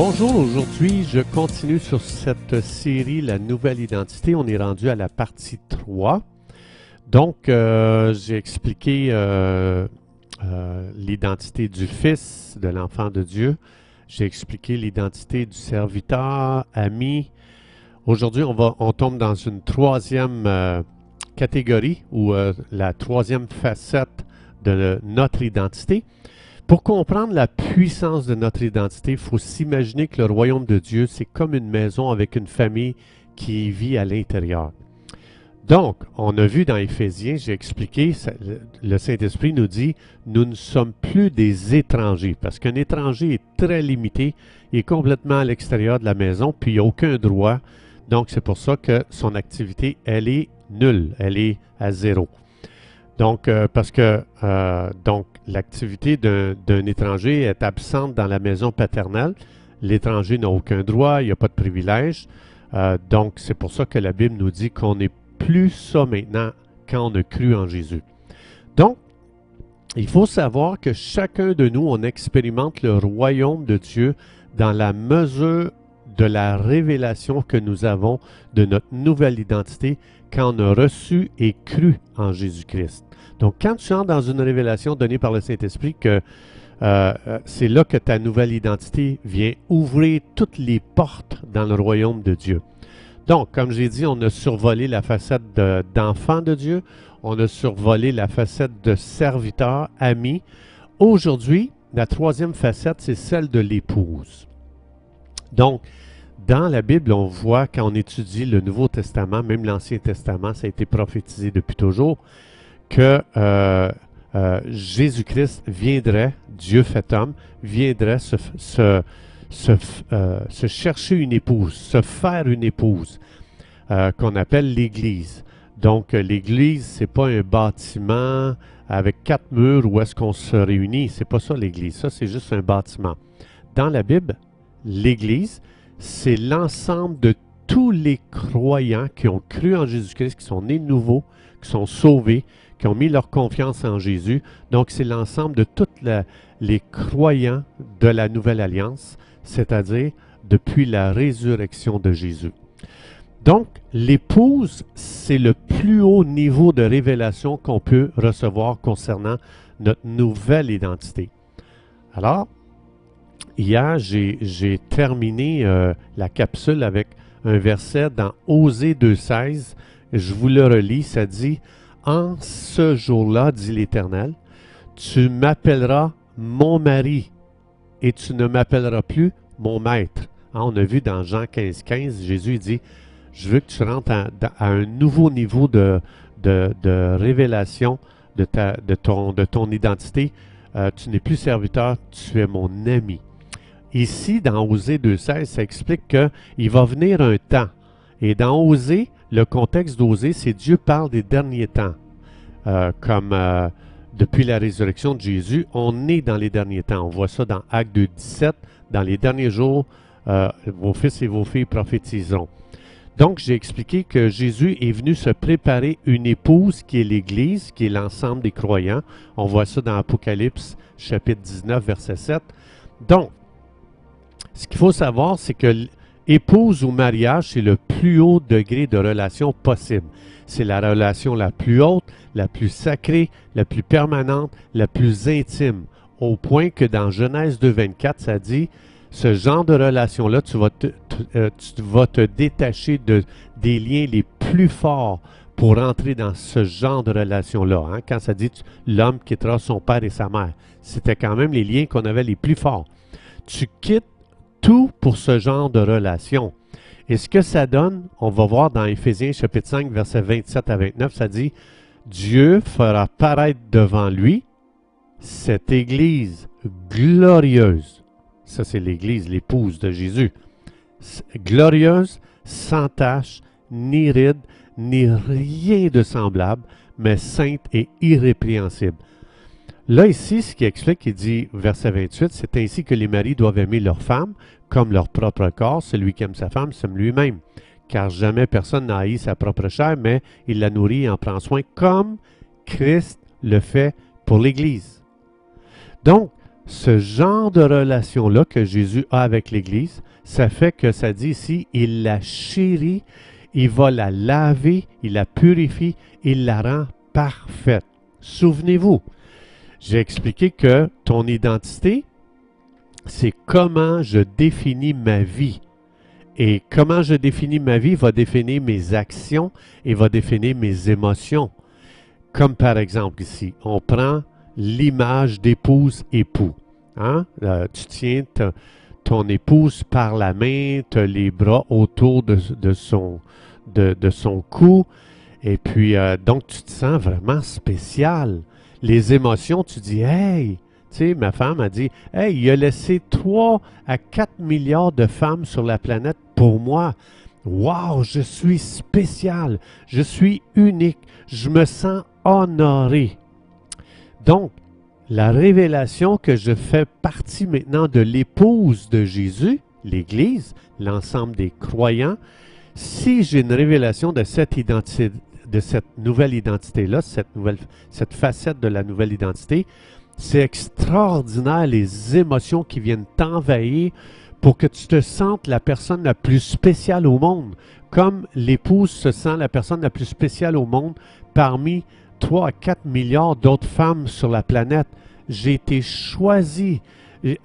Bonjour, aujourd'hui je continue sur cette série La nouvelle identité. On est rendu à la partie 3. Donc, euh, j'ai expliqué euh, euh, l'identité du Fils, de l'enfant de Dieu. J'ai expliqué l'identité du serviteur, ami. Aujourd'hui, on, on tombe dans une troisième catégorie ou la troisième facette de notre identité. Pour comprendre la puissance de notre identité, il faut s'imaginer que le royaume de Dieu, c'est comme une maison avec une famille qui vit à l'intérieur. Donc, on a vu dans Éphésiens, j'ai expliqué, le Saint-Esprit nous dit, nous ne sommes plus des étrangers, parce qu'un étranger est très limité, il est complètement à l'extérieur de la maison, puis il n'a aucun droit. Donc, c'est pour ça que son activité, elle est nulle, elle est à zéro. Donc, euh, parce que euh, l'activité d'un étranger est absente dans la maison paternelle. L'étranger n'a aucun droit, il n'y a pas de privilège. Euh, donc, c'est pour ça que la Bible nous dit qu'on n'est plus ça maintenant quand on a cru en Jésus. Donc, il faut savoir que chacun de nous, on expérimente le royaume de Dieu dans la mesure de la révélation que nous avons de notre nouvelle identité quand on a reçu et cru en Jésus-Christ. Donc, quand tu entres dans une révélation donnée par le Saint-Esprit, que euh, euh, c'est là que ta nouvelle identité vient ouvrir toutes les portes dans le royaume de Dieu. Donc, comme j'ai dit, on a survolé la facette d'enfant de, Dieu, on a survolé la facette de serviteur, ami. Aujourd'hui, la troisième facette, c'est celle de l'épouse. Donc, dans la Bible, on voit quand on étudie le Nouveau Testament, même l'Ancien Testament, ça a été prophétisé depuis toujours, que euh, euh, Jésus-Christ viendrait, Dieu fait homme, viendrait se, se, euh, chercher une épouse, se faire une épouse, qu'on appelle l'Église. Donc, l'Église, c'est pas un bâtiment avec quatre murs où est-ce qu'on se réunit. C'est pas ça l'Église. Ça, c'est juste un bâtiment. Dans la Bible, l'Église, c'est l'ensemble de tous les croyants qui ont cru en Jésus-Christ, qui sont nés nouveaux, qui sont sauvés, qui ont mis leur confiance en Jésus. Donc, c'est l'ensemble de tous les croyants de la Nouvelle Alliance, c'est-à-dire depuis la résurrection de Jésus. Donc, l'épouse, c'est le plus haut niveau de révélation qu'on peut recevoir concernant notre nouvelle identité. Alors, hier, j'ai terminé euh, la capsule avec un verset dans Osée 2.16. Je vous le relis, ça dit en ce jour-là, dit l'Éternel, tu m'appelleras mon mari et tu ne m'appelleras plus mon maître. Hein, on a vu dans Jean 15, 15, Jésus dit, je veux que tu rentres à, un nouveau niveau de, de, révélation de, ta, de, ton, de ton identité. Euh, tu n'es plus serviteur, tu es mon ami. Ici, dans Osée 2.16, ça explique qu'il va venir un temps. Et dans Osée, le contexte d'Osée, c'est Dieu parle des derniers temps. Euh, comme euh, depuis la résurrection de Jésus, on est dans les derniers temps. On voit ça dans Acte 2, 17. Dans les derniers jours, euh, vos fils et vos filles prophétiseront. Donc, j'ai expliqué que Jésus est venu se préparer une épouse qui est l'Église, qui est l'ensemble des croyants. On voit ça dans Apocalypse chapitre 19, verset 7. Donc, ce qu'il faut savoir, c'est que Épouse ou mariage, c'est le plus haut degré de relation possible. C'est la relation la plus haute, la plus sacrée, la plus permanente, la plus intime. Au point que dans Genèse 2.24, ça dit, ce genre de relation-là, tu, vas te, euh, détacher de, des liens les plus forts pour entrer dans ce genre de relation-là. Hein. Quand ça dit l'homme quittera son père et sa mère, c'était quand même les liens qu'on avait les plus forts. Tu quittes tout pour ce genre de relation. Et ce que ça donne, on va voir dans Éphésiens chapitre 5, versets 27 à 29, ça dit, Dieu fera paraître devant lui cette Église glorieuse. Ça, c'est l'Église, l'épouse de Jésus. Glorieuse, sans tache, ni ride, ni rien de semblable, mais sainte et irrépréhensible. Là, ici, ce qui explique, il dit, verset 28, c'est ainsi que les maris doivent aimer leur femme comme leur propre corps. Celui qui aime sa femme s'aime lui-même. Car jamais personne n'a haï sa propre chair, mais il la nourrit et en prend soin comme Christ le fait pour l'Église. Donc, ce genre de relation-là que Jésus a avec l'Église, ça fait que ça dit ici, il la chérit, il va la laver, il la purifie, il la rend parfaite. Souvenez-vous, j'ai expliqué que ton identité, c'est comment je définis ma vie. Et comment je définis ma vie va définir mes actions et va définir mes émotions. Comme par exemple ici, on prend l'image d'épouse-époux. Hein? Euh, tu tiens ton épouse par la main, tu as les bras autour de, son, de, son cou, et puis euh, donc tu te sens vraiment spécial. Les émotions, tu dis, hey, tu sais, ma femme a dit, hey, il a laissé 3 à 4 milliards de femmes sur la planète pour moi. Wow, je suis spécial, je suis unique, je me sens honoré. Donc, la révélation que je fais partie maintenant de l'épouse de Jésus, l'Église, l'ensemble des croyants, si j'ai une révélation de cette identité, de cette nouvelle identité-là, cette, nouvelle, cette facette de la nouvelle identité, c'est extraordinaire les émotions qui viennent t'envahir pour que tu te sentes la personne la plus spéciale au monde, comme l'épouse se sent la personne la plus spéciale au monde parmi 3 à 4 milliards d'autres femmes sur la planète. J'ai été choisi.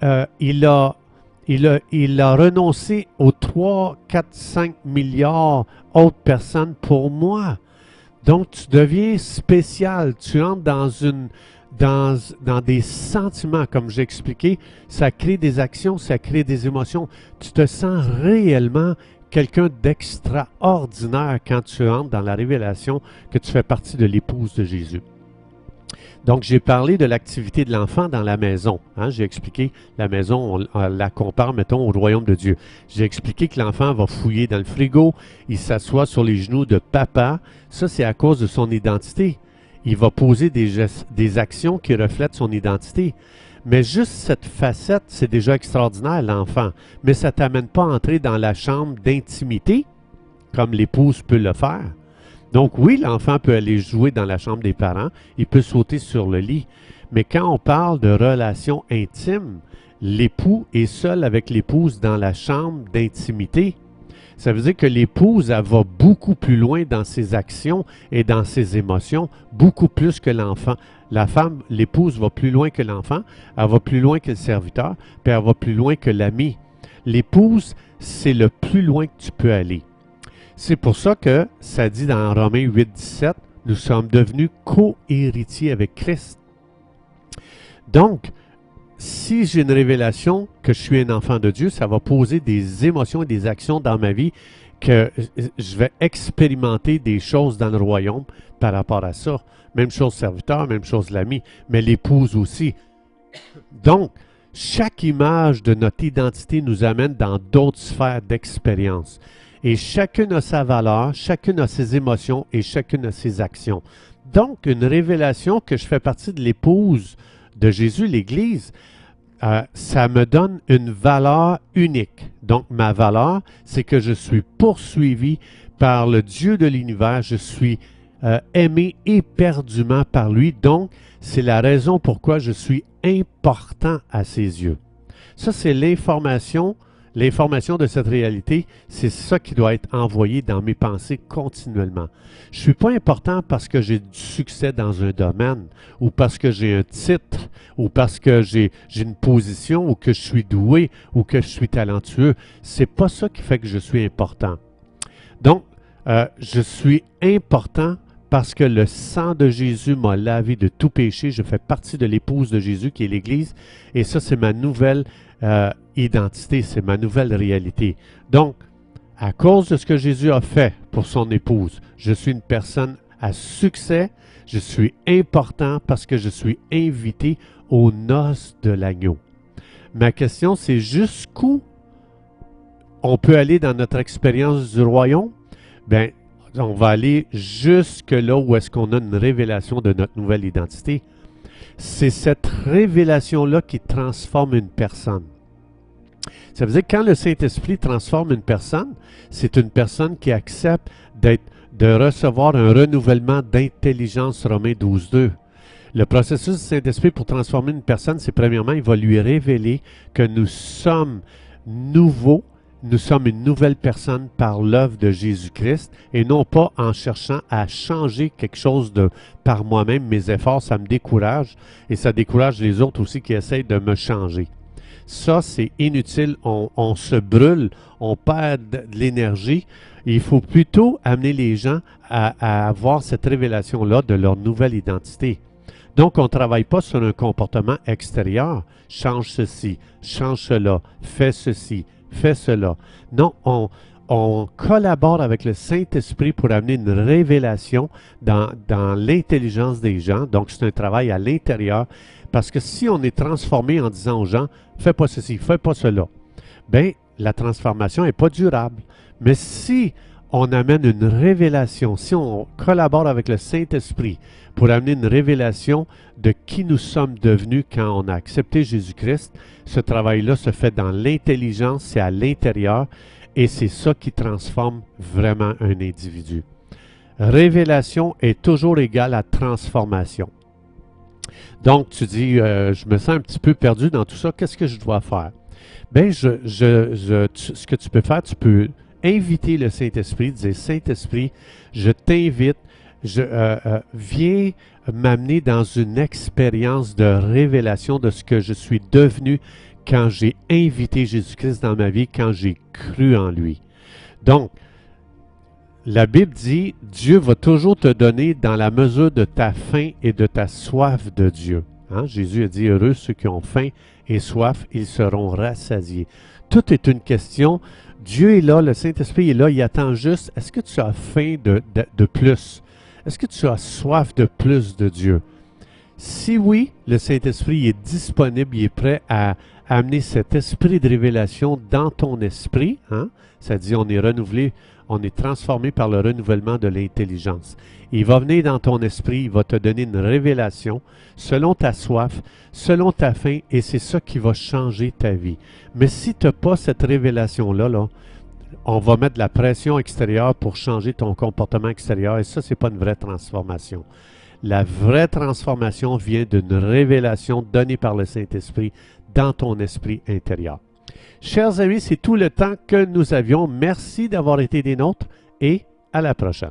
Euh, il, a, il, a, il a renoncé aux 3, 4, 5 milliards autres personnes pour moi. Donc, tu deviens spécial. Tu entres dans une, dans, dans, des sentiments, comme j'ai expliqué, ça crée des actions, ça crée des émotions. Tu te sens réellement quelqu'un d'extraordinaire quand tu entres dans la révélation que tu fais partie de l'épouse de Jésus. Donc, j'ai parlé de l'activité de l'enfant dans la maison. Hein. J'ai expliqué la maison, on, la compare, mettons, au royaume de Dieu. J'ai expliqué que l'enfant va fouiller dans le frigo, il s'assoit sur les genoux de papa. Ça, c'est à cause de son identité. Il va poser des, gestes, des actions qui reflètent son identité. Mais juste cette facette, c'est déjà extraordinaire, l'enfant. Mais ça ne t'amène pas à entrer dans la chambre d'intimité, comme l'épouse peut le faire. Donc oui, l'enfant peut aller jouer dans la chambre des parents, il peut sauter sur le lit. Mais quand on parle de relation intime, l'époux est seul avec l'épouse dans la chambre d'intimité. Ça veut dire que l'épouse, va beaucoup plus loin dans ses actions et dans ses émotions, beaucoup plus que l'enfant. La femme, l'épouse va plus loin que l'enfant, elle va plus loin que le serviteur, puis elle va plus loin que l'ami. L'épouse, c'est le plus loin que tu peux aller. C'est pour ça que ça dit dans Romains 8, 17, nous sommes devenus co-héritiers avec Christ. Donc, si j'ai une révélation que je suis un enfant de Dieu, ça va poser des émotions et des actions dans ma vie que je vais expérimenter des choses dans le royaume par rapport à ça. Même chose serviteur, même chose l'ami, mais l'épouse aussi. Donc, chaque image de notre identité nous amène dans d'autres sphères d'expérience. Et chacune a sa valeur, chacune a ses émotions et chacune a ses actions. Donc, une révélation que je fais partie de l'épouse de Jésus, l'Église, euh, ça me donne une valeur unique. Donc, ma valeur, c'est que je suis poursuivi par le Dieu de l'univers. Je suis euh, aimé éperdument par lui. Donc, c'est la raison pourquoi je suis important à ses yeux. Ça, c'est l'information L'information de cette réalité, c'est ça qui doit être envoyé dans mes pensées continuellement. Je ne suis pas important parce que j'ai du succès dans un domaine, ou parce que j'ai un titre, ou parce que j'ai une position, ou que je suis doué, ou que je suis talentueux. C'est pas ça qui fait que je suis important. Donc, euh, je suis important parce que le sang de Jésus m'a lavé de tout péché. Je fais partie de l'épouse de Jésus qui est l'Église. Et ça, c'est ma nouvelle euh, identité, c'est ma nouvelle réalité. Donc, à cause de ce que Jésus a fait pour son épouse, je suis une personne à succès, je suis important parce que je suis invité aux noces de l'agneau. Ma question, c'est jusqu'où on peut aller dans notre expérience du royaume, ben, on va aller jusque là où est-ce qu'on a une révélation de notre nouvelle identité. C'est cette révélation-là qui transforme une personne. Ça veut dire que quand le Saint-Esprit transforme une personne, c'est une personne qui accepte de recevoir un renouvellement d'intelligence, Romains 12.2. Le processus du Saint-Esprit pour transformer une personne, c'est premièrement, il va lui révéler que nous sommes nouveaux, nous sommes une nouvelle personne par l'œuvre de Jésus-Christ et non pas en cherchant à changer quelque chose de par moi-même. Mes efforts, ça me décourage et ça décourage les autres aussi qui essayent de me changer. Ça, c'est inutile. On, se brûle, on perd de l'énergie. Il faut plutôt amener les gens à, à avoir cette révélation-là de leur nouvelle identité. Donc, on ne travaille pas sur un comportement extérieur. Change ceci, change cela, fais ceci, fais cela. Non, on, collabore avec le Saint-Esprit pour amener une révélation dans, dans l'intelligence des gens. Donc, c'est un travail à l'intérieur. Parce que si on est transformé en disant aux gens, fais pas ceci, fais pas cela, bien, la transformation n'est pas durable. Mais si on amène une révélation, si on collabore avec le Saint-Esprit pour amener une révélation de qui nous sommes devenus quand on a accepté Jésus-Christ, ce travail-là se fait dans l'intelligence, c'est à l'intérieur, et c'est ça qui transforme vraiment un individu. Révélation est toujours égale à transformation. Donc, tu dis, euh, je me sens un petit peu perdu dans tout ça, qu'est-ce que je dois faire? Bien, ce que tu peux faire, tu peux inviter le Saint-Esprit, dire, Saint-Esprit, je t'invite, je euh, euh, viens m'amener dans une expérience de révélation de ce que je suis devenu quand j'ai invité Jésus-Christ dans ma vie, quand j'ai cru en lui. Donc, la Bible dit, Dieu va toujours te donner dans la mesure de ta faim et de ta soif de Dieu. Hein? Jésus a dit, heureux ceux qui ont faim et soif, ils seront rassasiés. Tout est une question. Dieu est là, le Saint-Esprit est là, il attend juste, est-ce que tu as faim de, plus? Est-ce que tu as soif de plus de Dieu? Si oui, le Saint-Esprit est disponible, il est prêt à, amener cet esprit de révélation dans ton esprit. Hein? Ça dit, on est renouvelé, on est transformé par le renouvellement de l'intelligence. Il va venir dans ton esprit, il va te donner une révélation selon ta soif, selon ta faim, et c'est ça qui va changer ta vie. Mais si tu n'as pas cette révélation-là, là, on va mettre de la pression extérieure pour changer ton comportement extérieur, et ça, ce n'est pas une vraie transformation. La vraie transformation vient d'une révélation donnée par le Saint-Esprit dans ton esprit intérieur. Chers amis, c'est tout le temps que nous avions. Merci d'avoir été des nôtres et à la prochaine.